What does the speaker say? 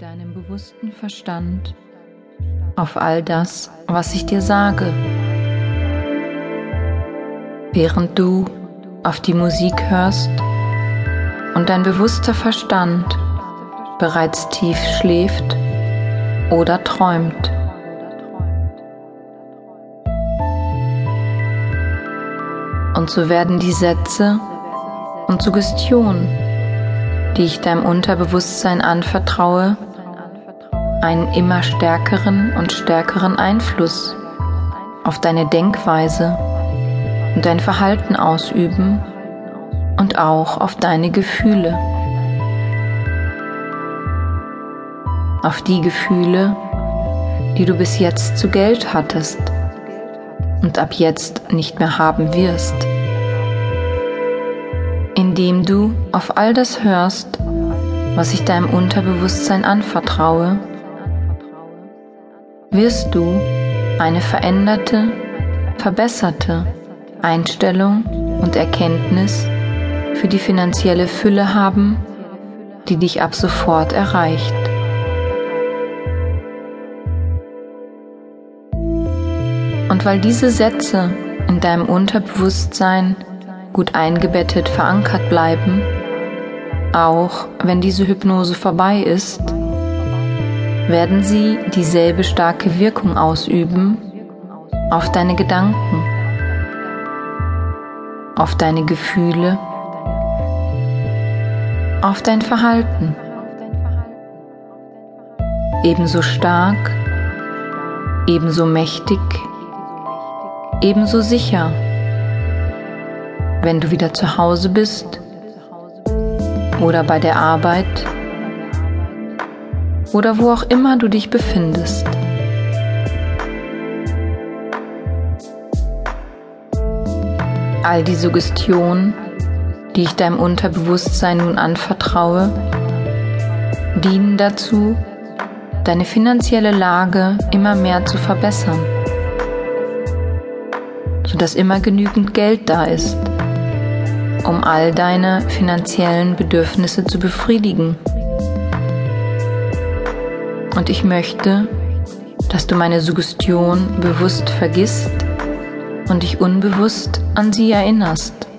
deinem bewussten Verstand auf all das, was ich dir sage. Während du auf die Musik hörst und dein bewusster Verstand bereits tief schläft oder träumt. Und so werden die Sätze und Suggestionen, die ich deinem Unterbewusstsein anvertraue, einen immer stärkeren und stärkeren Einfluss auf deine Denkweise und dein Verhalten ausüben und auch auf deine Gefühle. Auf die Gefühle, die du bis jetzt zu Geld hattest und ab jetzt nicht mehr haben wirst. Indem du auf all das hörst, was ich deinem Unterbewusstsein anvertraue, wirst du eine veränderte, verbesserte Einstellung und Erkenntnis für die finanzielle Fülle haben, die dich ab sofort erreicht. Und weil diese Sätze in deinem Unterbewusstsein gut eingebettet verankert bleiben, auch wenn diese Hypnose vorbei ist, werden sie dieselbe starke Wirkung ausüben? Auf deine Gedanken, auf deine Gefühle, auf dein Verhalten. Ebenso stark, ebenso mächtig, ebenso sicher, wenn du wieder zu Hause bist oder bei der Arbeit oder wo auch immer du dich befindest. All die Suggestionen, die ich deinem Unterbewusstsein nun anvertraue, dienen dazu, deine finanzielle Lage immer mehr zu verbessern, sodass immer genügend Geld da ist, um all deine finanziellen Bedürfnisse zu befriedigen. Und ich möchte, dass du meine Suggestion bewusst vergisst und dich unbewusst an sie erinnerst.